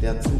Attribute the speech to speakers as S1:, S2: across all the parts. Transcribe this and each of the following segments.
S1: der Zukunft.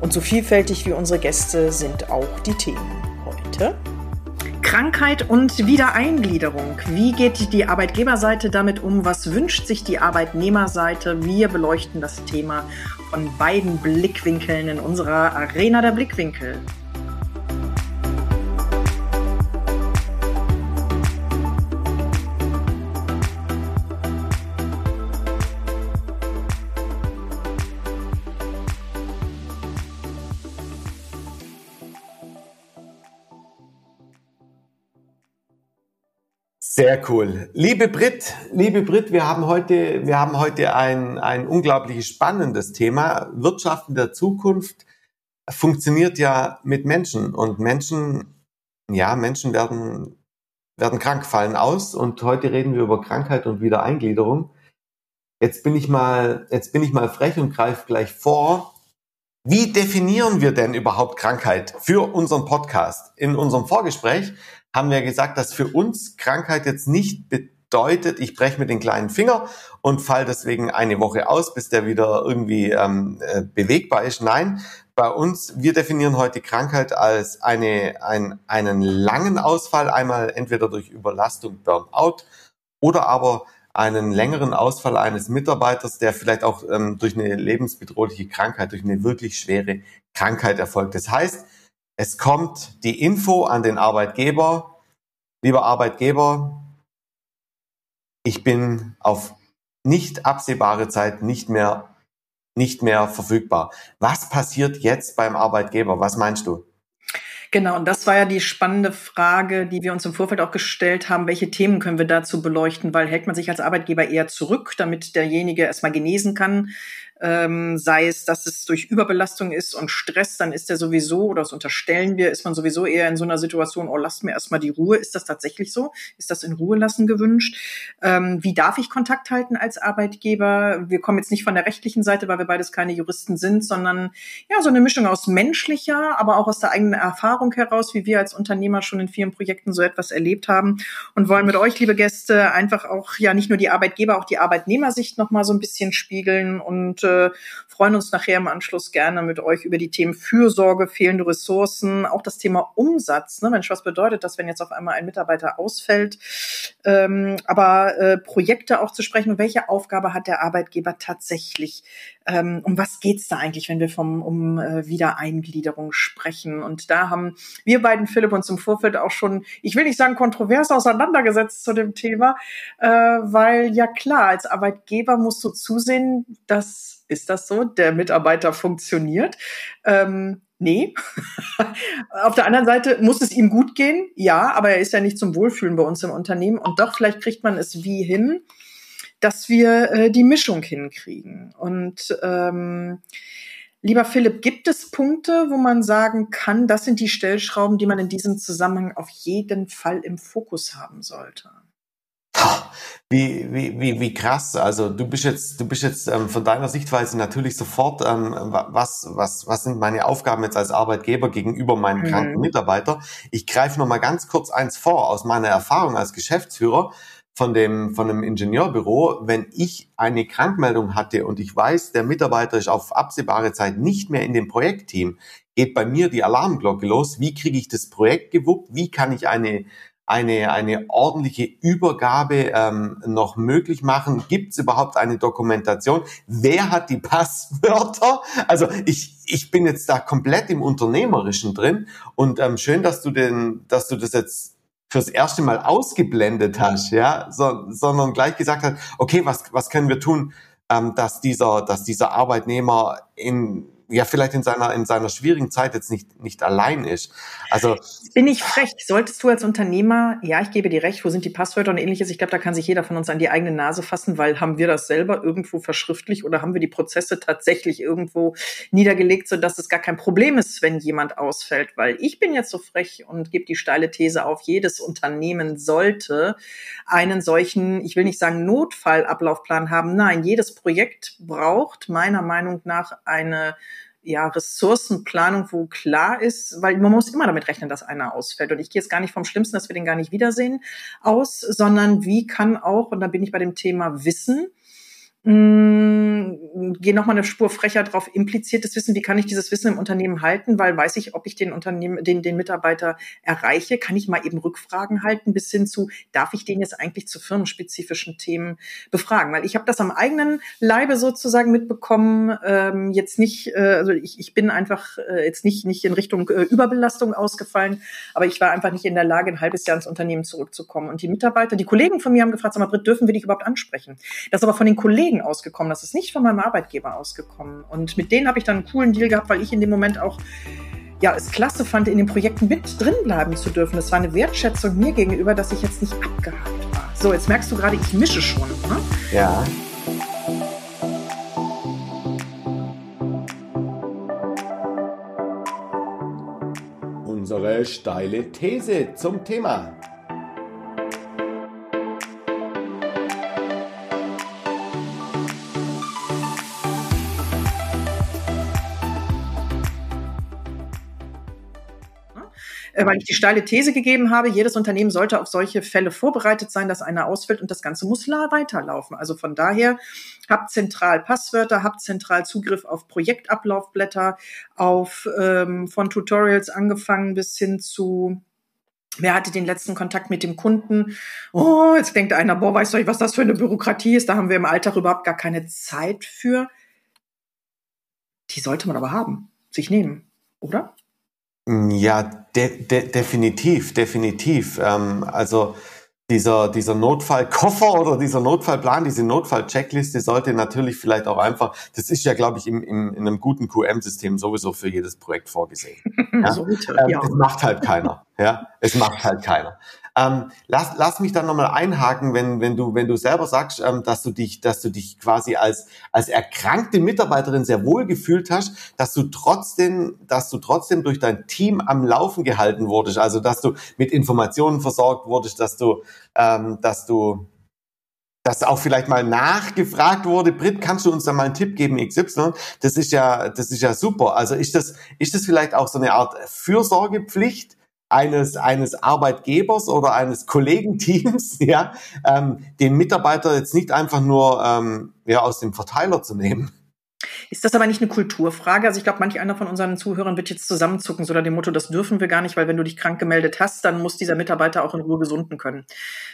S2: Und so vielfältig wie unsere Gäste sind auch die Themen heute. Krankheit und Wiedereingliederung. Wie geht die Arbeitgeberseite damit um? Was wünscht sich die Arbeitnehmerseite? Wir beleuchten das Thema von beiden Blickwinkeln in unserer Arena der Blickwinkel.
S1: Sehr cool. Liebe Brit, liebe Brit, wir haben heute, wir haben heute ein, ein unglaublich spannendes Thema. Wirtschaften der Zukunft funktioniert ja mit Menschen und Menschen, ja, Menschen werden, werden krank, fallen aus und heute reden wir über Krankheit und Wiedereingliederung. Jetzt bin ich mal, jetzt bin ich mal frech und greife gleich vor. Wie definieren wir denn überhaupt Krankheit für unseren Podcast? In unserem Vorgespräch haben wir gesagt, dass für uns Krankheit jetzt nicht bedeutet, ich breche mir den kleinen Finger und fall deswegen eine Woche aus, bis der wieder irgendwie ähm, äh, bewegbar ist. Nein, bei uns, wir definieren heute Krankheit als eine, ein, einen langen Ausfall, einmal entweder durch Überlastung, Burnout oder aber einen längeren Ausfall eines Mitarbeiters, der vielleicht auch ähm, durch eine lebensbedrohliche Krankheit, durch eine wirklich schwere Krankheit erfolgt. Das heißt, es kommt die Info an den Arbeitgeber, lieber Arbeitgeber, ich bin auf nicht absehbare Zeit nicht mehr, nicht mehr verfügbar. Was passiert jetzt beim Arbeitgeber? Was meinst du?
S2: Genau, und das war ja die spannende Frage, die wir uns im Vorfeld auch gestellt haben. Welche Themen können wir dazu beleuchten? Weil hält man sich als Arbeitgeber eher zurück, damit derjenige erstmal genesen kann? Ähm, sei es, dass es durch Überbelastung ist und Stress, dann ist er sowieso, oder das unterstellen wir, ist man sowieso eher in so einer Situation, oh, lasst mir erstmal die Ruhe. Ist das tatsächlich so? Ist das in Ruhe lassen gewünscht? Ähm, wie darf ich Kontakt halten als Arbeitgeber? Wir kommen jetzt nicht von der rechtlichen Seite, weil wir beides keine Juristen sind, sondern ja, so eine Mischung aus menschlicher, aber auch aus der eigenen Erfahrung heraus, wie wir als Unternehmer schon in vielen Projekten so etwas erlebt haben und wollen mit euch, liebe Gäste, einfach auch ja nicht nur die Arbeitgeber, auch die Arbeitnehmersicht nochmal so ein bisschen spiegeln und äh, freuen uns nachher im Anschluss gerne mit euch über die Themen Fürsorge, fehlende Ressourcen, auch das Thema Umsatz. Ne? Mensch, was bedeutet das, wenn jetzt auf einmal ein Mitarbeiter ausfällt? Ähm, aber äh, Projekte auch zu sprechen, welche Aufgabe hat der Arbeitgeber tatsächlich? Ähm, um was geht's da eigentlich, wenn wir vom um äh, Wiedereingliederung sprechen? Und da haben wir beiden, Philipp, uns im Vorfeld auch schon, ich will nicht sagen kontrovers auseinandergesetzt zu dem Thema, äh, weil ja klar, als Arbeitgeber musst du zusehen, dass ist das so? Der Mitarbeiter funktioniert? Ähm, nee. Auf der anderen Seite muss es ihm gut gehen, ja, aber er ist ja nicht zum Wohlfühlen bei uns im Unternehmen. Und doch, vielleicht kriegt man es wie hin, dass wir äh, die Mischung hinkriegen. Und ähm, lieber Philipp, gibt es Punkte, wo man sagen kann, das sind die Stellschrauben, die man in diesem Zusammenhang auf jeden Fall im Fokus haben sollte?
S1: Wie, wie, wie, wie krass. Also du bist jetzt, du bist jetzt ähm, von deiner Sichtweise natürlich sofort, ähm, was, was, was sind meine Aufgaben jetzt als Arbeitgeber gegenüber meinem mhm. kranken Mitarbeiter? Ich greife noch mal ganz kurz eins vor aus meiner Erfahrung als Geschäftsführer von dem, von einem Ingenieurbüro. Wenn ich eine Krankmeldung hatte und ich weiß, der Mitarbeiter ist auf absehbare Zeit nicht mehr in dem Projektteam, geht bei mir die Alarmglocke los. Wie kriege ich das Projekt gewuppt? Wie kann ich eine eine, eine ordentliche Übergabe ähm, noch möglich machen? Gibt es überhaupt eine Dokumentation? Wer hat die Passwörter? Also ich, ich bin jetzt da komplett im Unternehmerischen drin und ähm, schön, dass du den, dass du das jetzt fürs erste Mal ausgeblendet hast, ja, so, sondern gleich gesagt hast, okay, was, was können wir tun, ähm, dass dieser, dass dieser Arbeitnehmer in ja vielleicht in seiner in seiner schwierigen Zeit jetzt nicht nicht allein ist. Also
S2: bin ich frech. Solltest du als Unternehmer, ja, ich gebe dir recht, wo sind die Passwörter und ähnliches. Ich glaube, da kann sich jeder von uns an die eigene Nase fassen, weil haben wir das selber irgendwo verschriftlich oder haben wir die Prozesse tatsächlich irgendwo niedergelegt, so dass es gar kein Problem ist, wenn jemand ausfällt. Weil ich bin jetzt so frech und gebe die steile These auf, jedes Unternehmen sollte einen solchen, ich will nicht sagen Notfallablaufplan haben. Nein, jedes Projekt braucht meiner Meinung nach eine ja, Ressourcenplanung, wo klar ist, weil man muss immer damit rechnen, dass einer ausfällt. Und ich gehe jetzt gar nicht vom Schlimmsten, dass wir den gar nicht wiedersehen, aus, sondern wie kann auch, und da bin ich bei dem Thema Wissen, mh, mm, gehe nochmal eine Spur frecher drauf, impliziertes Wissen, wie kann ich dieses Wissen im Unternehmen halten, weil weiß ich, ob ich den Unternehmen, den, den Mitarbeiter erreiche, kann ich mal eben Rückfragen halten, bis hin zu, darf ich den jetzt eigentlich zu firmenspezifischen Themen befragen? Weil ich habe das am eigenen Leibe sozusagen mitbekommen, ähm, jetzt nicht, äh, also ich, ich bin einfach äh, jetzt nicht, nicht in Richtung äh, Überbelastung ausgefallen, aber ich war einfach nicht in der Lage, ein halbes Jahr ins Unternehmen zurückzukommen. Und die Mitarbeiter, die Kollegen von mir haben gefragt, sag mal, Britt, dürfen wir dich überhaupt ansprechen? Das aber von den Kollegen ausgekommen, das ist nicht von meinem Arbeitgeber ausgekommen. Und mit denen habe ich dann einen coolen Deal gehabt, weil ich in dem Moment auch ja, es klasse fand, in den Projekten mit drin bleiben zu dürfen. Das war eine Wertschätzung mir gegenüber, dass ich jetzt nicht abgehakt war. So, jetzt merkst du gerade, ich mische schon. Ne?
S1: Ja. Unsere steile These zum Thema.
S2: Weil ich die steile These gegeben habe, jedes Unternehmen sollte auf solche Fälle vorbereitet sein, dass einer ausfällt und das Ganze muss weiterlaufen. Also von daher habt zentral Passwörter, habt zentral Zugriff auf Projektablaufblätter, auf ähm, von Tutorials angefangen bis hin zu Wer hatte den letzten Kontakt mit dem Kunden? Oh, jetzt denkt einer, boah, weißt du, was das für eine Bürokratie ist? Da haben wir im Alltag überhaupt gar keine Zeit für. Die sollte man aber haben, sich nehmen, oder?
S1: Ja, de de definitiv, definitiv. Ähm, also dieser, dieser Notfallkoffer oder dieser Notfallplan, diese Notfallcheckliste sollte natürlich vielleicht auch einfach, das ist ja, glaube ich, im, im, in einem guten QM-System sowieso für jedes Projekt vorgesehen. Ja? Sollte, ähm, ja. Es macht halt keiner. Ja, es macht halt keiner. Ähm, lass, lass mich dann nochmal einhaken, wenn, wenn du, wenn du selber sagst, ähm, dass du dich, dass du dich quasi als, als erkrankte Mitarbeiterin sehr wohl gefühlt hast, dass du trotzdem, dass du trotzdem durch dein Team am Laufen gehalten wurdest. Also, dass du mit Informationen versorgt wurdest, dass du, ähm, dass du, dass auch vielleicht mal nachgefragt wurde, Brit, kannst du uns da mal einen Tipp geben, XY? Das ist ja, das ist ja super. Also ist das, ist das vielleicht auch so eine Art Fürsorgepflicht, eines, eines Arbeitgebers oder eines Kollegenteams, ja, ähm, den Mitarbeiter jetzt nicht einfach nur ähm, ja, aus dem Verteiler zu nehmen.
S2: Ist das aber nicht eine Kulturfrage? Also ich glaube, manch einer von unseren Zuhörern wird jetzt zusammenzucken, so nach dem Motto, das dürfen wir gar nicht, weil wenn du dich krank gemeldet hast, dann muss dieser Mitarbeiter auch in Ruhe gesunden können.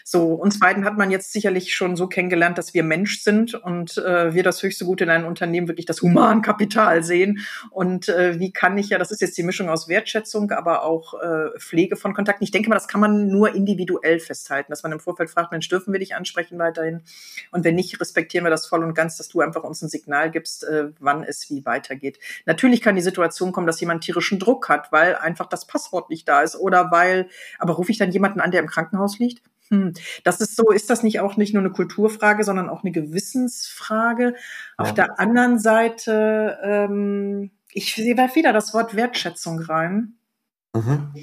S2: So, uns beiden hat man jetzt sicherlich schon so kennengelernt, dass wir Mensch sind und äh, wir das höchste Gut in einem Unternehmen wirklich das Humankapital sehen. Und äh, wie kann ich ja, das ist jetzt die Mischung aus Wertschätzung, aber auch äh, Pflege von Kontakten. Ich denke mal, das kann man nur individuell festhalten, dass man im Vorfeld fragt, Mensch, dürfen wir dich ansprechen weiterhin? Und wenn nicht, respektieren wir das voll und ganz, dass du einfach uns ein Signal gibst, äh, wann es wie weitergeht. Natürlich kann die Situation kommen, dass jemand tierischen Druck hat, weil einfach das Passwort nicht da ist oder weil, aber rufe ich dann jemanden an, der im Krankenhaus liegt? Hm, das ist so, ist das nicht auch nicht nur eine Kulturfrage, sondern auch eine Gewissensfrage? Ja. Auf der anderen Seite, ähm, ich sehe wieder das Wort Wertschätzung rein. Mhm.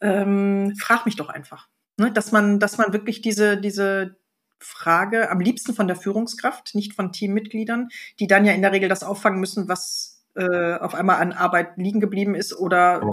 S2: Ähm, frag mich doch einfach. Ne? Dass man, dass man wirklich diese, diese, Frage, am liebsten von der Führungskraft, nicht von Teammitgliedern, die dann ja in der Regel das auffangen müssen, was äh, auf einmal an Arbeit liegen geblieben ist oder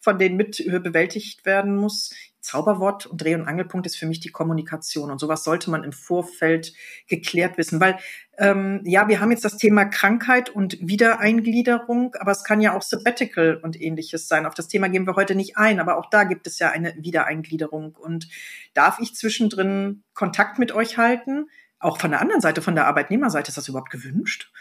S2: von denen mit bewältigt werden muss. Zauberwort und Dreh- und Angelpunkt ist für mich die Kommunikation. Und sowas sollte man im Vorfeld geklärt wissen. Weil, ähm, ja, wir haben jetzt das Thema Krankheit und Wiedereingliederung, aber es kann ja auch Sabbatical und ähnliches sein. Auf das Thema gehen wir heute nicht ein, aber auch da gibt es ja eine Wiedereingliederung. Und darf ich zwischendrin Kontakt mit euch halten? Auch von der anderen Seite, von der Arbeitnehmerseite, ist das überhaupt gewünscht?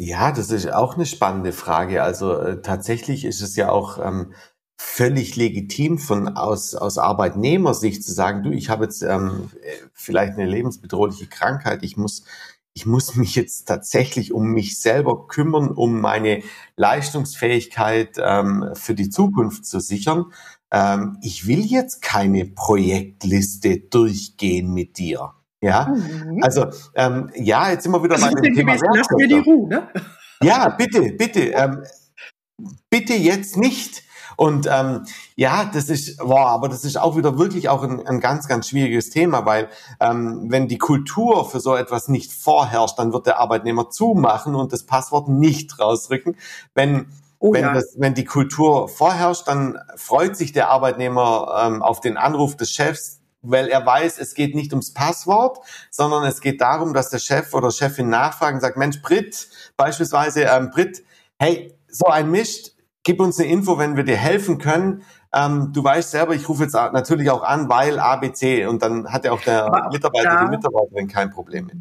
S1: Ja, das ist auch eine spannende Frage. Also äh, tatsächlich ist es ja auch ähm, völlig legitim von aus, aus Arbeitnehmersicht zu sagen, du, ich habe jetzt ähm, vielleicht eine lebensbedrohliche Krankheit, ich muss ich muss mich jetzt tatsächlich um mich selber kümmern, um meine Leistungsfähigkeit ähm, für die Zukunft zu sichern. Ähm, ich will jetzt keine Projektliste durchgehen mit dir. Ja, mhm. also ähm, ja, jetzt wir wieder bei dem Thema. Lass mir die Ruhe, ne? Ja, bitte, bitte, ähm, bitte jetzt nicht. Und ähm, ja, das ist, wow, aber das ist auch wieder wirklich auch ein, ein ganz, ganz schwieriges Thema, weil ähm, wenn die Kultur für so etwas nicht vorherrscht, dann wird der Arbeitnehmer zumachen und das Passwort nicht rausrücken. Wenn Oh, wenn, ja. das, wenn die Kultur vorherrscht, dann freut sich der Arbeitnehmer ähm, auf den Anruf des Chefs, weil er weiß, es geht nicht ums Passwort, sondern es geht darum, dass der Chef oder Chefin nachfragen sagt, Mensch, Brit, beispielsweise, ähm, Brit, hey, so ein Mist, gib uns eine Info, wenn wir dir helfen können. Ähm, du weißt selber, ich rufe jetzt natürlich auch an, weil ABC und dann hat ja auch der Mitarbeiter, die Mitarbeiterin kein Problem mit.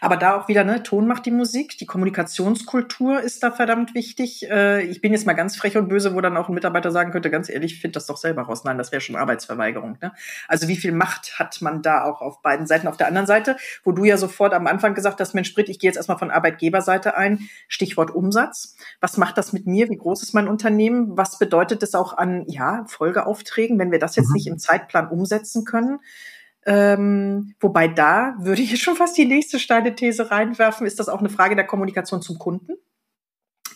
S2: Aber da auch wieder, ne, Ton macht die Musik, die Kommunikationskultur ist da verdammt wichtig. Äh, ich bin jetzt mal ganz frech und böse, wo dann auch ein Mitarbeiter sagen könnte, ganz ehrlich, find das doch selber raus. Nein, das wäre schon Arbeitsverweigerung. Ne? Also wie viel Macht hat man da auch auf beiden Seiten? Auf der anderen Seite, wo du ja sofort am Anfang gesagt hast, Mensch, Sprit, ich gehe jetzt erstmal von Arbeitgeberseite ein, Stichwort Umsatz. Was macht das mit mir? Wie groß ist mein Unternehmen? Was bedeutet das auch an ja, Folgeaufträgen, wenn wir das jetzt mhm. nicht im Zeitplan umsetzen können? Ähm, wobei da würde ich schon fast die nächste steile These reinwerfen. Ist das auch eine Frage der Kommunikation zum Kunden?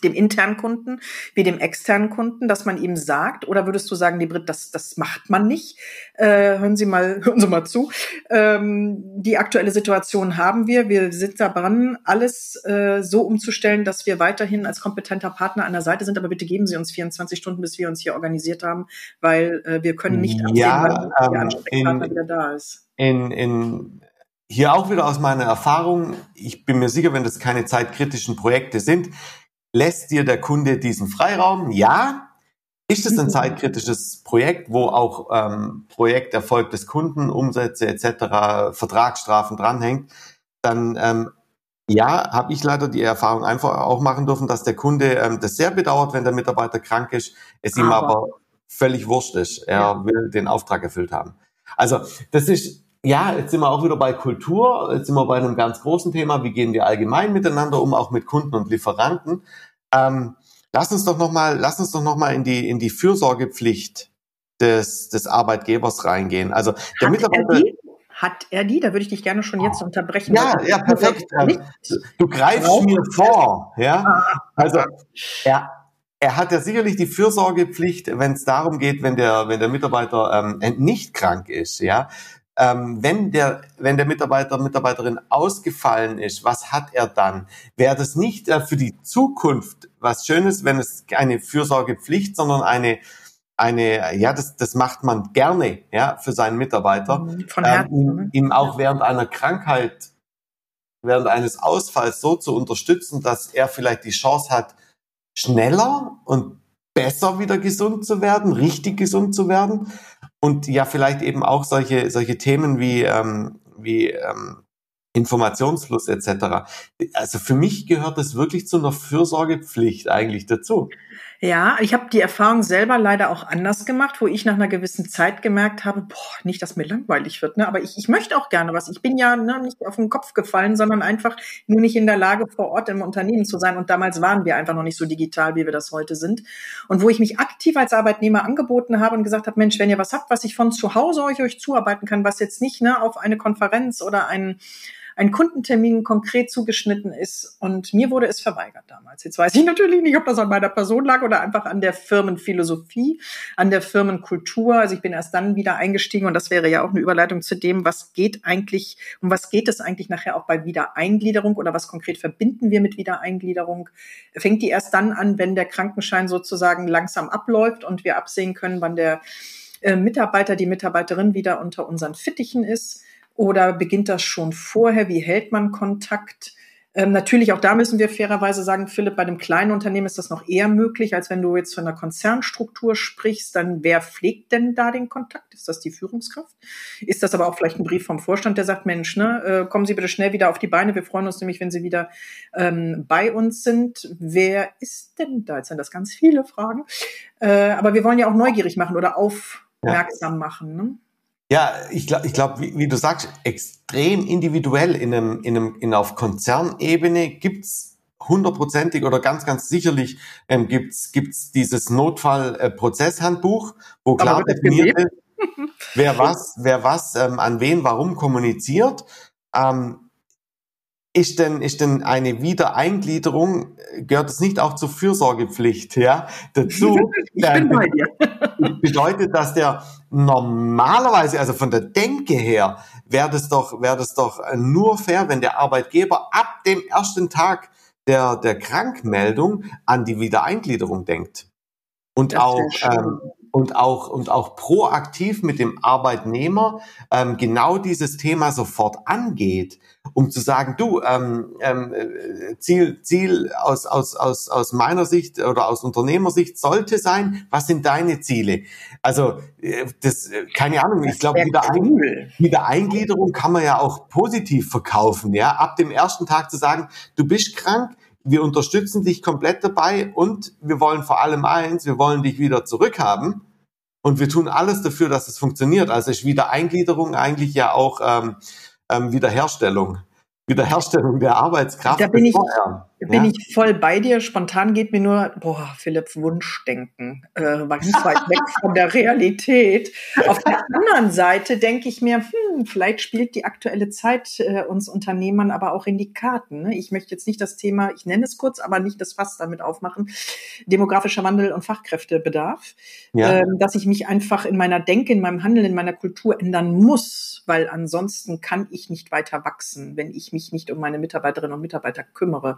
S2: Dem internen Kunden wie dem externen Kunden, dass man ihm sagt? Oder würdest du sagen, die Brit, das, das macht man nicht? Äh, hören Sie mal, hören Sie mal zu. Ähm, die aktuelle Situation haben wir. Wir sind daran, alles äh, so umzustellen, dass wir weiterhin als kompetenter Partner an der Seite sind. Aber bitte geben Sie uns 24 Stunden, bis wir uns hier organisiert haben, weil äh, wir können nicht absehen, ja, wann ähm, der Ansprechpartner in, wieder da ist.
S1: In, in hier auch wieder aus meiner Erfahrung, ich bin mir sicher, wenn das keine zeitkritischen Projekte sind, Lässt dir der Kunde diesen Freiraum? Ja. Ist es ein mhm. zeitkritisches Projekt, wo auch ähm, Projekterfolg des Kunden, Umsätze etc., Vertragsstrafen dranhängt? Dann ähm, ja, habe ich leider die Erfahrung einfach auch machen dürfen, dass der Kunde ähm, das sehr bedauert, wenn der Mitarbeiter krank ist, es ihm aber völlig wurscht ist. Er ja. will den Auftrag erfüllt haben. Also das ist ja, jetzt sind wir auch wieder bei Kultur, jetzt sind wir bei einem ganz großen Thema, wie gehen wir allgemein miteinander um, auch mit Kunden und Lieferanten. Ähm, lass uns doch nochmal, lass uns doch noch mal in die, in die Fürsorgepflicht des, des Arbeitgebers reingehen. Also der
S2: Hat
S1: Mitarbeiter.
S2: Er? Hat er die? Da würde ich dich gerne schon jetzt unterbrechen.
S1: Ja, ja, perfekt. Du greifst mir vor, ja. Ah. Also, er, er hat ja sicherlich die Fürsorgepflicht, wenn es darum geht, wenn der, wenn der Mitarbeiter ähm, nicht krank ist, ja ähm, wenn der, wenn der Mitarbeiter, Mitarbeiterin ausgefallen ist, was hat er dann? Wäre das nicht äh, für die Zukunft was Schönes, wenn es eine Fürsorgepflicht, sondern eine, eine, ja, das, das macht man gerne, ja, für seinen Mitarbeiter, mhm, Von Herzen, ähm, ihm, ihm auch während einer Krankheit, während eines Ausfalls so zu unterstützen, dass er vielleicht die Chance hat, schneller und besser wieder gesund zu werden, richtig gesund zu werden und ja vielleicht eben auch solche solche Themen wie ähm, wie ähm, Informationsfluss etc. Also für mich gehört das wirklich zu einer Fürsorgepflicht eigentlich dazu.
S2: Ja, ich habe die Erfahrung selber leider auch anders gemacht, wo ich nach einer gewissen Zeit gemerkt habe, boah, nicht, dass mir langweilig wird, ne? aber ich, ich möchte auch gerne was. Ich bin ja ne, nicht auf den Kopf gefallen, sondern einfach nur nicht in der Lage, vor Ort im Unternehmen zu sein. Und damals waren wir einfach noch nicht so digital, wie wir das heute sind. Und wo ich mich aktiv als Arbeitnehmer angeboten habe und gesagt habe, Mensch, wenn ihr was habt, was ich von zu Hause euch, euch zuarbeiten kann, was jetzt nicht ne, auf eine Konferenz oder ein ein Kundentermin konkret zugeschnitten ist. Und mir wurde es verweigert damals. Jetzt weiß ich natürlich nicht, ob das an meiner Person lag oder einfach an der Firmenphilosophie, an der Firmenkultur. Also ich bin erst dann wieder eingestiegen und das wäre ja auch eine Überleitung zu dem, was geht eigentlich, um was geht es eigentlich nachher auch bei Wiedereingliederung oder was konkret verbinden wir mit Wiedereingliederung? Fängt die erst dann an, wenn der Krankenschein sozusagen langsam abläuft und wir absehen können, wann der äh, Mitarbeiter, die Mitarbeiterin wieder unter unseren Fittichen ist? Oder beginnt das schon vorher? Wie hält man Kontakt? Ähm, natürlich, auch da müssen wir fairerweise sagen, Philipp, bei einem kleinen Unternehmen ist das noch eher möglich, als wenn du jetzt von einer Konzernstruktur sprichst. Dann wer pflegt denn da den Kontakt? Ist das die Führungskraft? Ist das aber auch vielleicht ein Brief vom Vorstand, der sagt, Mensch, ne, äh, kommen Sie bitte schnell wieder auf die Beine. Wir freuen uns nämlich, wenn Sie wieder ähm, bei uns sind. Wer ist denn da? Jetzt sind das ganz viele Fragen. Äh, aber wir wollen ja auch neugierig machen oder aufmerksam ja. machen. Ne?
S1: Ja, ich glaube, ich glaub, wie, wie, du sagst, extrem individuell in einem, in einem, in auf Konzernebene gibt's hundertprozentig oder ganz, ganz sicherlich ähm, gibt's gibt's dieses Notfallprozesshandbuch, wo klar definiert ist, wer was, wer was ähm, an wen, warum kommuniziert. Ähm, ist denn, ist denn eine Wiedereingliederung, gehört es nicht auch zur Fürsorgepflicht, ja, dazu? Ich bin bei dir. bedeutet, dass der normalerweise, also von der Denke her, wäre das doch, wäre das doch nur fair, wenn der Arbeitgeber ab dem ersten Tag der, der Krankmeldung an die Wiedereingliederung denkt. Und das auch, ähm, und auch, und auch proaktiv mit dem Arbeitnehmer ähm, genau dieses Thema sofort angeht um zu sagen, du, ähm, ähm, Ziel, Ziel aus, aus, aus, aus meiner Sicht oder aus Unternehmersicht sollte sein, was sind deine Ziele? Also äh, das, keine Ahnung, ich glaube, wieder, cool. wieder Eingliederung kann man ja auch positiv verkaufen, ja, ab dem ersten Tag zu sagen, du bist krank, wir unterstützen dich komplett dabei und wir wollen vor allem eins, wir wollen dich wieder zurückhaben. Und wir tun alles dafür, dass es funktioniert. Also ist Wiedereingliederung eigentlich ja auch ähm, ähm, Wiederherstellung. Wiederherstellung der Arbeitskraft.
S2: Da bin ich, vorher. Bin ja. ich voll bei dir. Spontan geht mir nur, boah, Philipps Wunschdenken, äh, ganz weit weg von der Realität. Auf der anderen Seite denke ich mir, hm, vielleicht spielt die aktuelle Zeit äh, uns Unternehmern aber auch in die Karten. Ne? Ich möchte jetzt nicht das Thema, ich nenne es kurz, aber nicht das Fass damit aufmachen, demografischer Wandel und Fachkräftebedarf, ja. ähm, dass ich mich einfach in meiner Denke, in meinem Handeln, in meiner Kultur ändern muss, weil ansonsten kann ich nicht weiter wachsen, wenn ich mich nicht um meine Mitarbeiterinnen und Mitarbeiter kümmere.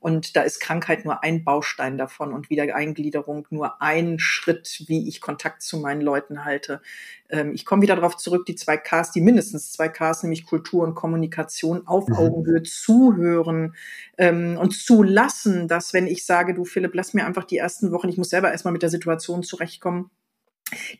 S2: Und da ist Krankheit nur ein Baustein davon und Wiedereingliederung nur ein Schritt, wie ich Kontakt zu meinen Leuten halte. Ähm, ich komme wieder darauf zurück, die zwei Ks, die mindestens zwei Ks, nämlich Kultur und Kommunikation auf mhm. Augenhöhe zuhören ähm, und zulassen, dass wenn ich sage, du Philipp, lass mir einfach die ersten Wochen, ich muss selber erstmal mit der Situation zurechtkommen,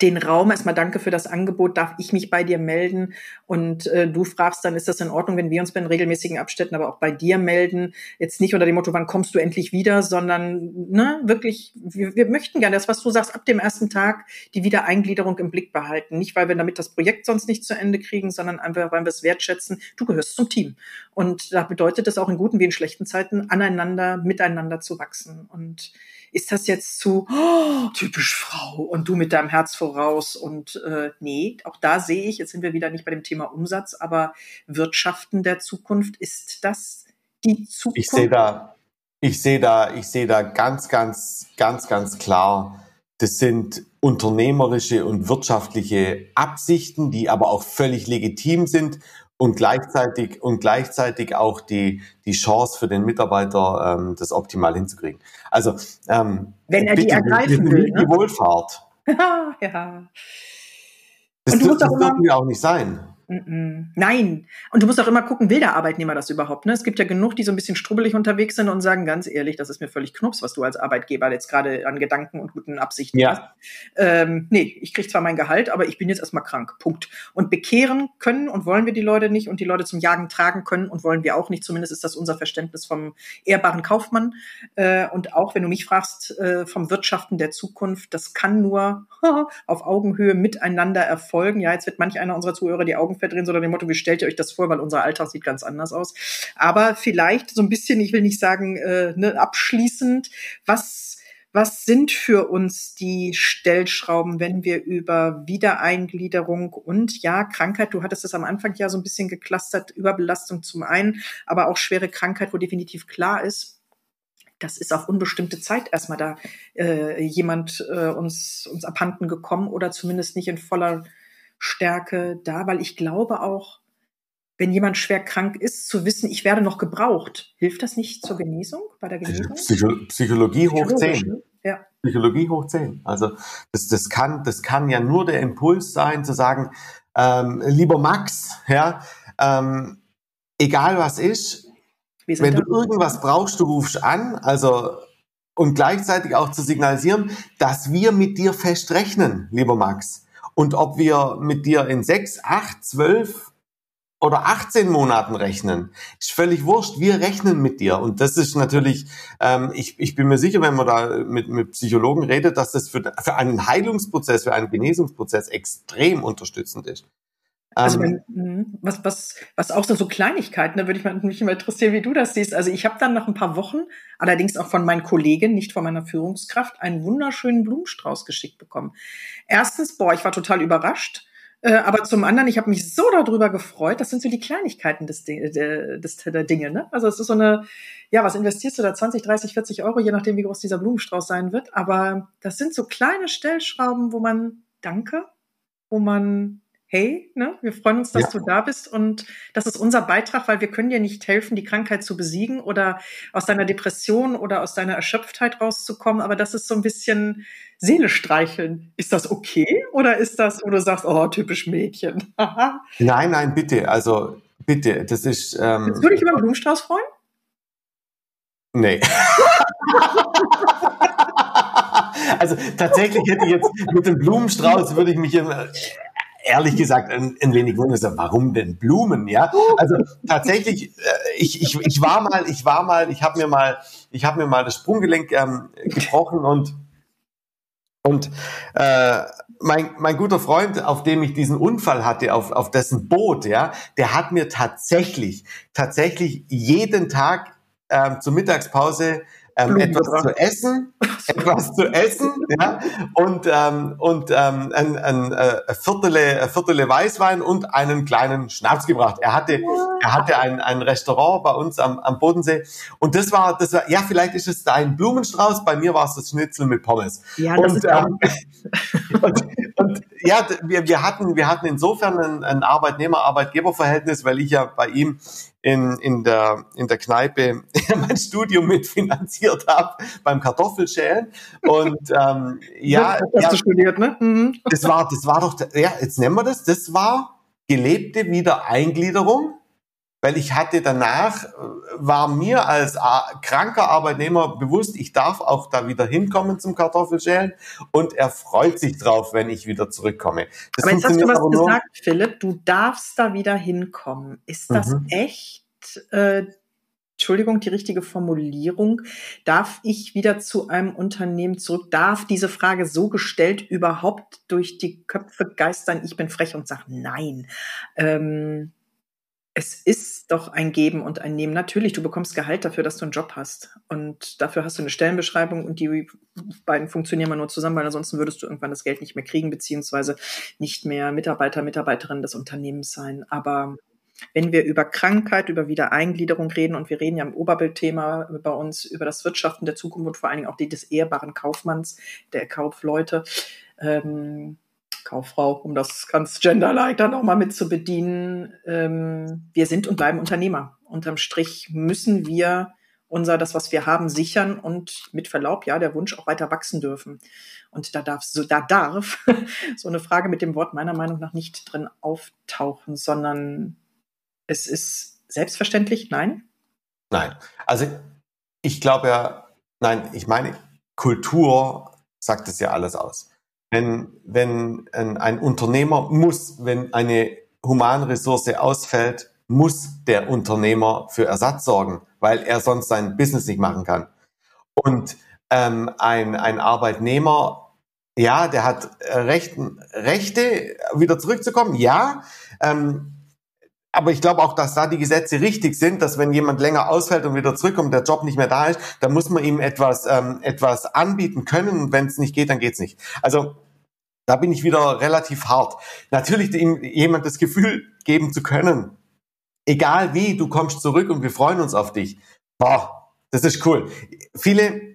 S2: den Raum. Erstmal danke für das Angebot. Darf ich mich bei dir melden? Und äh, du fragst dann, ist das in Ordnung, wenn wir uns bei den regelmäßigen Abständen aber auch bei dir melden? Jetzt nicht unter dem Motto, wann kommst du endlich wieder, sondern ne, wirklich, wir, wir möchten gerne das, was du sagst, ab dem ersten Tag die Wiedereingliederung im Blick behalten. Nicht, weil wir damit das Projekt sonst nicht zu Ende kriegen, sondern einfach, weil wir es wertschätzen. Du gehörst zum Team. Und da bedeutet es auch in guten wie in schlechten Zeiten, aneinander, miteinander zu wachsen. Und ist das jetzt zu oh, typisch Frau und du mit deinem Herz voraus und äh, nee, auch da sehe ich, jetzt sind wir wieder nicht bei dem Thema Umsatz, aber Wirtschaften der Zukunft, ist das die Zukunft?
S1: Ich sehe da, ich sehe da, ich sehe da ganz, ganz, ganz, ganz klar, das sind unternehmerische und wirtschaftliche Absichten, die aber auch völlig legitim sind und gleichzeitig und gleichzeitig auch die die Chance für den Mitarbeiter ähm, das optimal hinzukriegen. Also ähm,
S2: wenn er die ergreifen will,
S1: ne? die Wohlfahrt.
S2: ja.
S1: Das, das, das dürfen wir auch nicht sein.
S2: Nein. Und du musst auch immer gucken, will der Arbeitnehmer das überhaupt? Ne? Es gibt ja genug, die so ein bisschen strubbelig unterwegs sind und sagen, ganz ehrlich, das ist mir völlig knups, was du als Arbeitgeber jetzt gerade an Gedanken und guten Absichten ja. hast. Ähm, nee, ich krieg zwar mein Gehalt, aber ich bin jetzt erstmal krank. Punkt. Und bekehren können und wollen wir die Leute nicht und die Leute zum Jagen tragen können und wollen wir auch nicht. Zumindest ist das unser Verständnis vom ehrbaren Kaufmann. Äh, und auch, wenn du mich fragst, äh, vom Wirtschaften der Zukunft, das kann nur auf Augenhöhe miteinander erfolgen. Ja, jetzt wird manch einer unserer Zuhörer die Augen Augen verdrehen, sondern dem Motto, wie stellt ihr euch das vor, weil unser Alltag sieht ganz anders aus. Aber vielleicht so ein bisschen, ich will nicht sagen, äh, ne, abschließend, was was sind für uns die Stellschrauben, wenn wir über Wiedereingliederung und ja, Krankheit, du hattest es am Anfang ja so ein bisschen geklustert, Überbelastung zum einen, aber auch schwere Krankheit, wo definitiv klar ist, das ist auf unbestimmte Zeit erstmal da äh, jemand äh, uns, uns abhanden gekommen oder zumindest nicht in voller Stärke da, weil ich glaube auch, wenn jemand schwer krank ist, zu wissen, ich werde noch gebraucht, hilft das nicht zur Genesung, bei der Genesung?
S1: Psycho Psychologie hoch 10.
S2: Ja.
S1: Psychologie hoch 10. Also das, das, kann, das kann ja nur der Impuls sein, zu sagen, ähm, lieber Max, ja, ähm, egal was ist, wenn du irgendwas brauchst, du rufst an, also und gleichzeitig auch zu signalisieren, dass wir mit dir fest rechnen, lieber Max. Und ob wir mit dir in sechs, acht, zwölf oder 18 Monaten rechnen, ist völlig wurscht. Wir rechnen mit dir. Und das ist natürlich, ähm, ich, ich bin mir sicher, wenn man da mit, mit Psychologen redet, dass das für, für einen Heilungsprozess, für einen Genesungsprozess extrem unterstützend ist.
S2: Also ähm, wenn, mhm. was, was, was auch so, so Kleinigkeiten, da würde ich mich immer interessieren, wie du das siehst. Also ich habe dann nach ein paar Wochen, allerdings auch von meinen Kollegen, nicht von meiner Führungskraft, einen wunderschönen Blumenstrauß geschickt bekommen. Erstens, boah, ich war total überrascht. Äh, aber zum anderen, ich habe mich so darüber gefreut. Das sind so die Kleinigkeiten des, des, der Dinge. Ne? Also es ist so eine, ja, was investierst du da? 20, 30, 40 Euro, je nachdem, wie groß dieser Blumenstrauß sein wird. Aber das sind so kleine Stellschrauben, wo man Danke, wo man hey, ne, wir freuen uns, dass ja. du da bist und das ist unser Beitrag, weil wir können dir nicht helfen, die Krankheit zu besiegen oder aus deiner Depression oder aus deiner Erschöpftheit rauszukommen, aber das ist so ein bisschen Seele streicheln. Ist das okay oder ist das, wo du sagst, oh, typisch Mädchen?
S1: nein, nein, bitte, also bitte, das ist...
S2: Ähm, Willst du dich über einen Blumenstrauß freuen?
S1: Nee. also tatsächlich hätte ich jetzt mit dem Blumenstrauß würde ich mich ehrlich gesagt ein, ein wenig wundern, warum denn Blumen, ja? Also tatsächlich, äh, ich, ich, ich war mal, ich war mal, ich habe mir mal, ich habe mir mal das Sprunggelenk ähm, gebrochen und und äh, mein, mein guter Freund, auf dem ich diesen Unfall hatte, auf, auf dessen Boot, ja, der hat mir tatsächlich, tatsächlich jeden Tag ähm, zur Mittagspause ähm, etwas zu essen, etwas zu essen, ja, und ähm, und ähm, ein, ein, äh, ein Viertel, ein Viertel Weißwein und einen kleinen Schnaps gebracht. Er hatte, er hatte ein, ein Restaurant bei uns am, am Bodensee und das war, das war, ja, vielleicht ist es dein Blumenstrauß. Bei mir war es das Schnitzel mit Pommes. Ja, das und, ist ähm, und, und ja, wir, wir hatten, wir hatten insofern ein, ein Arbeitnehmer-Arbeitgeber-Verhältnis, weil ich ja bei ihm in, in, der, in der Kneipe mein Studium mitfinanziert habe beim Kartoffelschälen. Und ähm, ja,
S2: das ja, du studiert, ne?
S1: Mhm. Das war, das war doch, ja, jetzt nennen wir das, das war gelebte Wiedereingliederung weil ich hatte danach, äh, war mir als kranker Arbeitnehmer bewusst, ich darf auch da wieder hinkommen zum Kartoffelschälen und er freut sich drauf, wenn ich wieder zurückkomme.
S2: Das aber jetzt hast du was gesagt, Philipp, du darfst da wieder hinkommen. Ist das mhm. echt, äh, Entschuldigung, die richtige Formulierung. Darf ich wieder zu einem Unternehmen zurück? Darf diese Frage so gestellt überhaupt durch die Köpfe geistern? Ich bin frech und sage nein. Ähm, es ist doch ein Geben und ein Nehmen. Natürlich, du bekommst Gehalt dafür, dass du einen Job hast. Und dafür hast du eine Stellenbeschreibung und die beiden funktionieren mal nur zusammen, weil ansonsten würdest du irgendwann das Geld nicht mehr kriegen, beziehungsweise nicht mehr Mitarbeiter, Mitarbeiterin des Unternehmens sein. Aber wenn wir über Krankheit, über Wiedereingliederung reden, und wir reden ja im Oberbildthema bei uns über das Wirtschaften der Zukunft und vor allen Dingen auch die des ehrbaren Kaufmanns, der Kaufleute, ähm, Kauffrau, um das ganz genderlike dann auch mal mit zu bedienen. Ähm, wir sind und bleiben Unternehmer. Unterm Strich müssen wir unser, das, was wir haben, sichern und mit Verlaub, ja, der Wunsch auch weiter wachsen dürfen. Und da darf, so, da darf so eine Frage mit dem Wort meiner Meinung nach nicht drin auftauchen, sondern es ist selbstverständlich, nein?
S1: Nein. Also ich glaube ja, nein, ich meine, Kultur sagt es ja alles aus wenn, wenn ein, Unternehmer muss, wenn eine Humanressource ausfällt, muss der Unternehmer für Ersatz sorgen, weil er sonst sein Business nicht machen kann. Und ähm, ein, ein Arbeitnehmer, ja, der hat Rechten, Rechte, wieder zurückzukommen, ja. Ähm, aber ich glaube auch, dass da die Gesetze richtig sind, dass wenn jemand länger ausfällt und wieder zurückkommt, der Job nicht mehr da ist, dann muss man ihm etwas, ähm, etwas anbieten können. Und wenn es nicht geht, dann geht's nicht. Also da bin ich wieder relativ hart. Natürlich ihm jemand das Gefühl geben zu können, egal wie, du kommst zurück und wir freuen uns auf dich. Boah, das ist cool. Viele,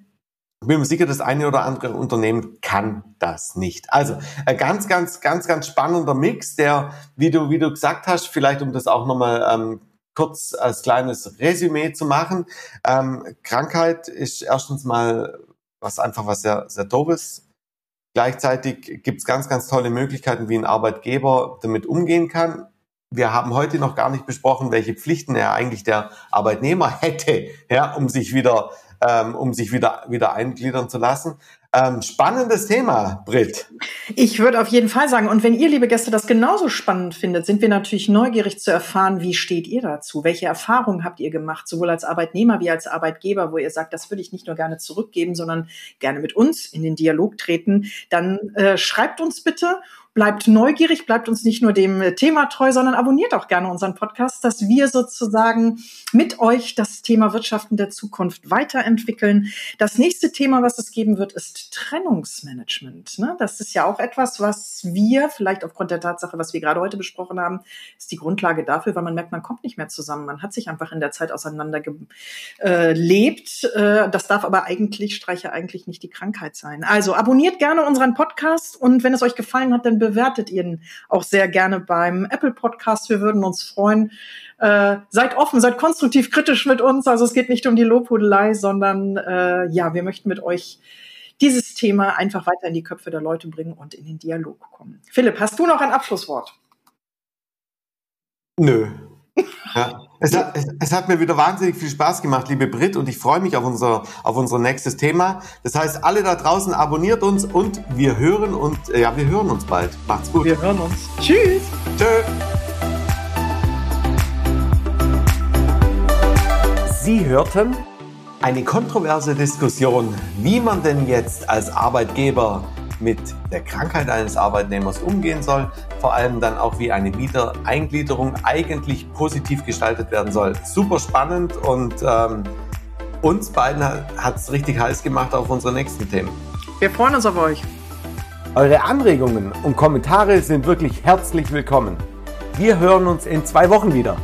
S1: bin mir sicher, das eine oder andere Unternehmen kann das nicht. Also ein ganz, ganz, ganz, ganz spannender Mix, der, wie du, wie du gesagt hast, vielleicht um das auch nochmal ähm, kurz als kleines Resümee zu machen. Ähm, Krankheit ist erstens mal was einfach was sehr, sehr doofes. Gleichzeitig gibt es ganz, ganz tolle Möglichkeiten, wie ein Arbeitgeber damit umgehen kann. Wir haben heute noch gar nicht besprochen, welche Pflichten er eigentlich der Arbeitnehmer hätte, ja, um sich wieder, ähm, um sich wieder, wieder eingliedern zu lassen. Ähm, spannendes Thema, Britt.
S2: Ich würde auf jeden Fall sagen, und wenn ihr, liebe Gäste, das genauso spannend findet, sind wir natürlich neugierig zu erfahren, wie steht ihr dazu? Welche Erfahrungen habt ihr gemacht, sowohl als Arbeitnehmer wie als Arbeitgeber, wo ihr sagt, das würde ich nicht nur gerne zurückgeben, sondern gerne mit uns in den Dialog treten? Dann äh, schreibt uns bitte bleibt neugierig, bleibt uns nicht nur dem Thema treu, sondern abonniert auch gerne unseren Podcast, dass wir sozusagen mit euch das Thema Wirtschaften der Zukunft weiterentwickeln. Das nächste Thema, was es geben wird, ist Trennungsmanagement. Ne? Das ist ja auch etwas, was wir vielleicht aufgrund der Tatsache, was wir gerade heute besprochen haben, ist die Grundlage dafür, weil man merkt, man kommt nicht mehr zusammen. Man hat sich einfach in der Zeit auseinandergelebt. Äh, das darf aber eigentlich, streiche eigentlich nicht die Krankheit sein. Also abonniert gerne unseren Podcast und wenn es euch gefallen hat, dann bewertet ihn auch sehr gerne beim Apple Podcast. Wir würden uns freuen. Äh, seid offen, seid konstruktiv kritisch mit uns. Also es geht nicht um die Lobhudelei, sondern äh, ja, wir möchten mit euch dieses Thema einfach weiter in die Köpfe der Leute bringen und in den Dialog kommen. Philipp, hast du noch ein Abschlusswort?
S1: Nö. Ja. Es hat, es, es, hat mir wieder wahnsinnig viel Spaß gemacht, liebe Brit, und ich freue mich auf unser, auf unser nächstes Thema. Das heißt, alle da draußen abonniert uns und wir hören und ja, wir hören uns bald. Macht's gut.
S2: Wir hören uns. Tschüss. Tschö.
S1: Sie hörten eine kontroverse Diskussion, wie man denn jetzt als Arbeitgeber mit der Krankheit eines Arbeitnehmers umgehen soll, vor allem dann auch wie eine Wiedereingliederung eigentlich positiv gestaltet werden soll. Super spannend und ähm, uns beiden hat es richtig heiß gemacht auf unsere nächsten Themen.
S2: Wir freuen uns auf euch.
S1: Eure Anregungen und Kommentare sind wirklich herzlich willkommen. Wir hören uns in zwei Wochen wieder.